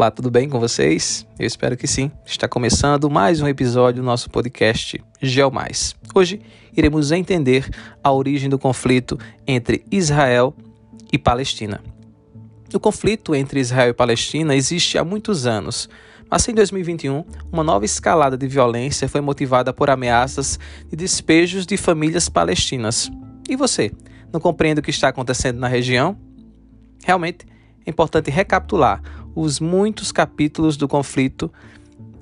Olá, tudo bem com vocês? Eu espero que sim. Está começando mais um episódio do nosso podcast GeoMais. Hoje iremos entender a origem do conflito entre Israel e Palestina. O conflito entre Israel e Palestina existe há muitos anos, mas em 2021, uma nova escalada de violência foi motivada por ameaças de despejos de famílias palestinas. E você, não compreende o que está acontecendo na região? Realmente, é importante recapitular os muitos capítulos do conflito,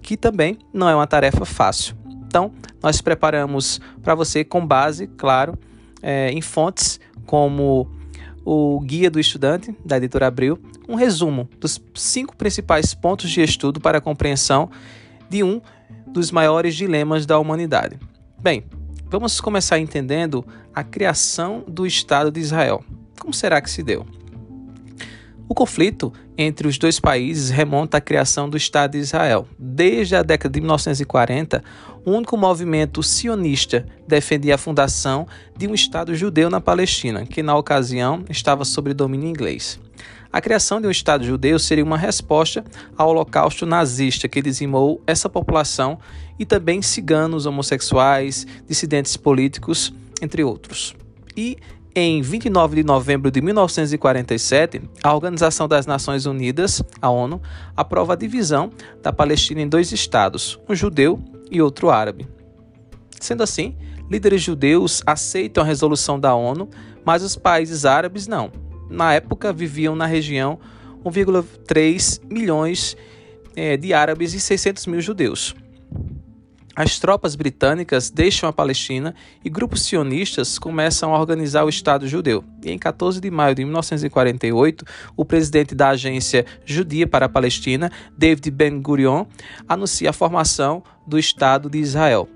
que também não é uma tarefa fácil. Então, nós preparamos para você com base, claro, é, em fontes como o Guia do Estudante, da editora Abril, um resumo dos cinco principais pontos de estudo para a compreensão de um dos maiores dilemas da humanidade. Bem, vamos começar entendendo a criação do Estado de Israel. Como será que se deu? O conflito entre os dois países remonta à criação do Estado de Israel. Desde a década de 1940, o único movimento sionista defendia a fundação de um Estado judeu na Palestina, que na ocasião estava sob domínio inglês. A criação de um Estado judeu seria uma resposta ao holocausto nazista que dizimou essa população e também ciganos, homossexuais, dissidentes políticos, entre outros. E em 29 de novembro de 1947, a Organização das Nações Unidas, a ONU, aprova a divisão da Palestina em dois estados, um judeu e outro árabe. Sendo assim, líderes judeus aceitam a resolução da ONU, mas os países árabes não. Na época, viviam na região 1,3 milhões eh, de árabes e 600 mil judeus. As tropas britânicas deixam a Palestina e grupos sionistas começam a organizar o Estado judeu. E em 14 de maio de 1948, o presidente da Agência Judia para a Palestina, David Ben-Gurion, anuncia a formação do Estado de Israel.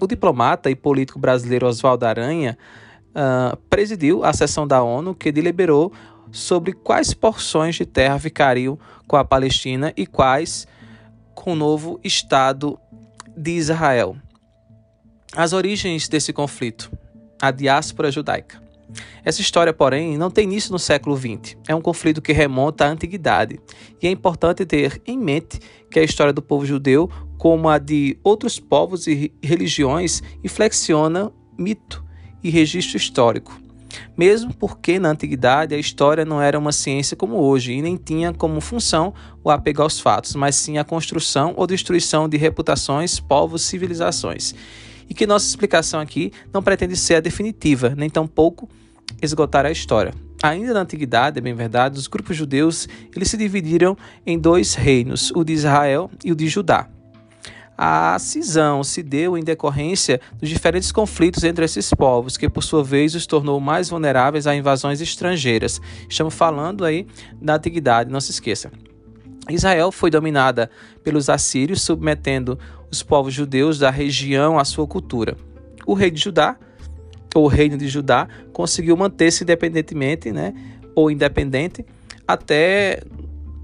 O diplomata e político brasileiro Oswaldo Aranha uh, presidiu a sessão da ONU que deliberou sobre quais porções de terra ficariam com a Palestina e quais com o novo Estado de Israel. As origens desse conflito, a diáspora judaica. Essa história, porém, não tem início no século XX. É um conflito que remonta à antiguidade. E é importante ter em mente que a história do povo judeu, como a de outros povos e religiões, inflexiona mito e registro histórico mesmo porque na antiguidade a história não era uma ciência como hoje e nem tinha como função o apego aos fatos, mas sim a construção ou destruição de reputações, povos, civilizações. E que nossa explicação aqui não pretende ser a definitiva, nem tampouco esgotar a história. Ainda na antiguidade, é bem verdade, os grupos judeus eles se dividiram em dois reinos, o de Israel e o de Judá. A cisão se deu em decorrência dos diferentes conflitos entre esses povos, que por sua vez os tornou mais vulneráveis a invasões estrangeiras. Estamos falando aí da antiguidade, não se esqueça. Israel foi dominada pelos assírios, submetendo os povos judeus da região à sua cultura. O rei de Judá, ou o reino de Judá, conseguiu manter-se independentemente, né, ou independente, até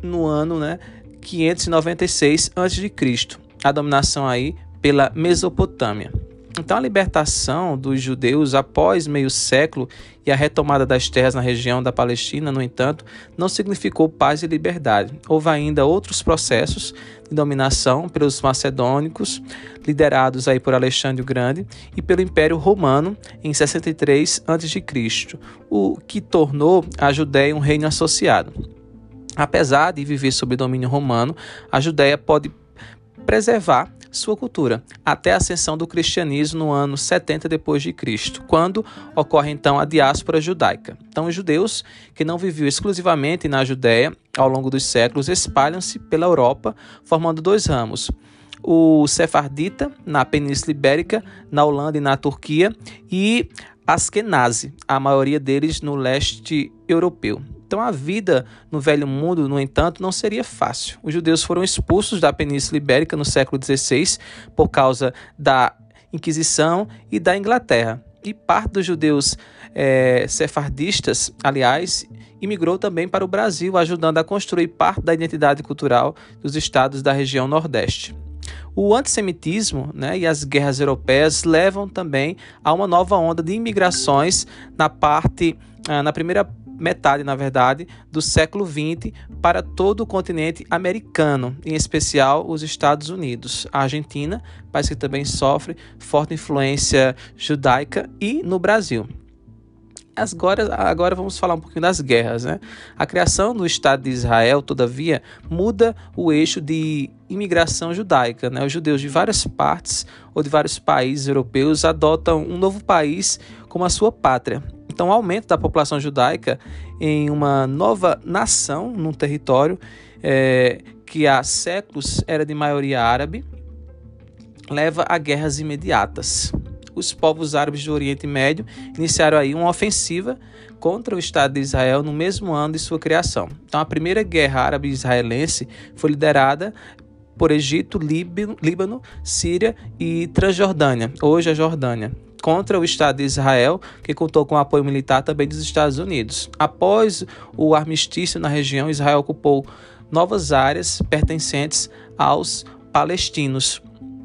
no ano né, 596 a.C a dominação aí pela Mesopotâmia. Então, a libertação dos judeus após meio século e a retomada das terras na região da Palestina, no entanto, não significou paz e liberdade. Houve ainda outros processos de dominação pelos macedônicos, liderados aí por Alexandre o Grande, e pelo Império Romano em 63 a.C., o que tornou a Judéia um reino associado. Apesar de viver sob domínio romano, a Judéia pode preservar sua cultura, até a ascensão do cristianismo no ano 70 depois de Cristo, quando ocorre então a diáspora judaica. Então os judeus que não viviam exclusivamente na Judéia ao longo dos séculos espalham-se pela Europa, formando dois ramos: o sefardita na Península Ibérica, na Holanda e na Turquia, e Askenazi, a maioria deles no leste europeu. Então a vida no Velho Mundo, no entanto, não seria fácil. Os judeus foram expulsos da Península Ibérica no século XVI por causa da Inquisição e da Inglaterra. E parte dos judeus é, sefardistas, aliás, imigrou também para o Brasil, ajudando a construir parte da identidade cultural dos estados da região Nordeste. O antissemitismo né, e as guerras europeias levam também a uma nova onda de imigrações na parte, ah, na primeira metade, na verdade, do século XX para todo o continente americano, em especial os Estados Unidos. A Argentina, país que também sofre forte influência judaica, e no Brasil. Agora, agora vamos falar um pouquinho das guerras. Né? A criação do Estado de Israel, todavia, muda o eixo de imigração judaica. Né? Os judeus de várias partes ou de vários países europeus adotam um novo país como a sua pátria. Então, o aumento da população judaica em uma nova nação, num território é, que há séculos era de maioria árabe, leva a guerras imediatas os povos árabes do Oriente Médio iniciaram aí uma ofensiva contra o Estado de Israel no mesmo ano de sua criação. Então, a primeira guerra árabe-israelense foi liderada por Egito, Líbano, Síria e Transjordânia, hoje a Jordânia, contra o Estado de Israel, que contou com apoio militar também dos Estados Unidos. Após o armistício na região, Israel ocupou novas áreas pertencentes aos palestinos.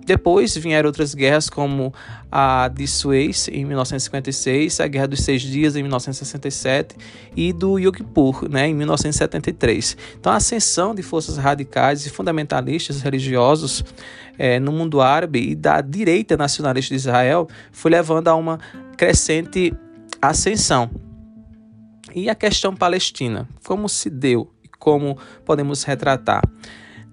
Depois vieram outras guerras, como a de Suez, em 1956, a Guerra dos Seis Dias, em 1967, e do Yom Kippur, né, em 1973. Então, a ascensão de forças radicais e fundamentalistas religiosos é, no mundo árabe e da direita nacionalista de Israel foi levando a uma crescente ascensão. E a questão palestina, como se deu e como podemos retratar?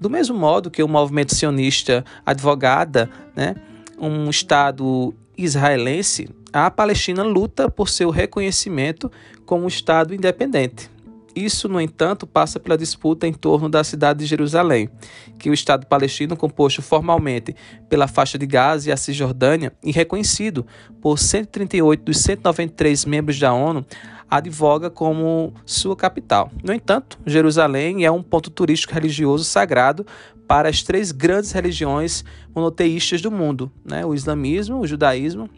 Do mesmo modo que o movimento sionista advogada né, um Estado israelense, a Palestina luta por seu reconhecimento como um Estado independente. Isso, no entanto, passa pela disputa em torno da cidade de Jerusalém, que o Estado palestino, composto formalmente pela faixa de Gaza e a Cisjordânia e reconhecido por 138 dos 193 membros da ONU, advoga como sua capital. No entanto, Jerusalém é um ponto turístico religioso sagrado para as três grandes religiões monoteístas do mundo, né? o islamismo, o judaísmo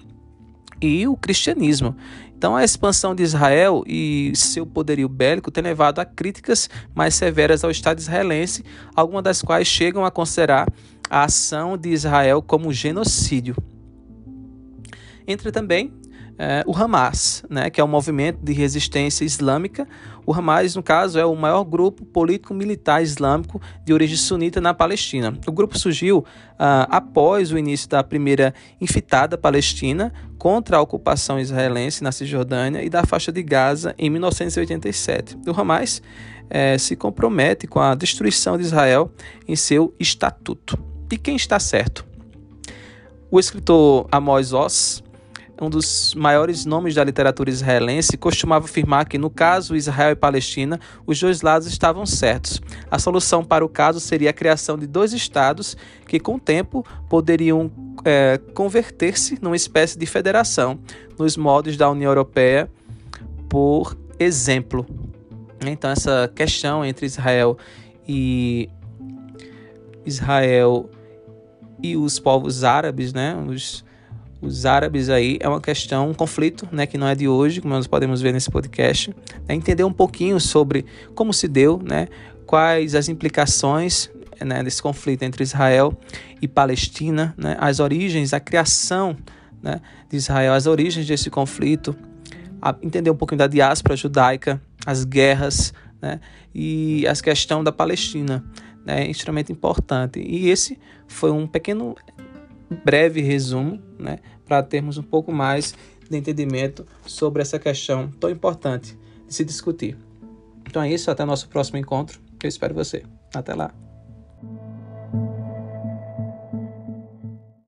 e o cristianismo. Então, a expansão de Israel e seu poderio bélico tem levado a críticas mais severas ao Estado israelense, algumas das quais chegam a considerar a ação de Israel como genocídio. Entra também é, o Hamas, né, que é um movimento de resistência islâmica. O Hamas, no caso, é o maior grupo político-militar islâmico de origem sunita na Palestina. O grupo surgiu ah, após o início da primeira infitada palestina contra a ocupação israelense na Cisjordânia e da faixa de Gaza em 1987. O Hamas é, se compromete com a destruição de Israel em seu estatuto. E quem está certo? O escritor Amos Oz um dos maiores nomes da literatura israelense, costumava afirmar que, no caso Israel e Palestina, os dois lados estavam certos. A solução para o caso seria a criação de dois estados que, com o tempo, poderiam é, converter-se numa espécie de federação, nos modos da União Europeia, por exemplo. Então, essa questão entre Israel e Israel e os povos árabes, né, os os árabes aí é uma questão, um conflito, né, que não é de hoje, como nós podemos ver nesse podcast, né, entender um pouquinho sobre como se deu, né, quais as implicações né, desse conflito entre Israel e Palestina, né, as origens, a criação né, de Israel, as origens desse conflito, entender um pouquinho da diáspora judaica, as guerras né, e a questão da Palestina, né, é extremamente importante. E esse foi um pequeno breve resumo, né, para termos um pouco mais de entendimento sobre essa questão tão importante de se discutir. Então é isso, até nosso próximo encontro. Eu espero você. Até lá.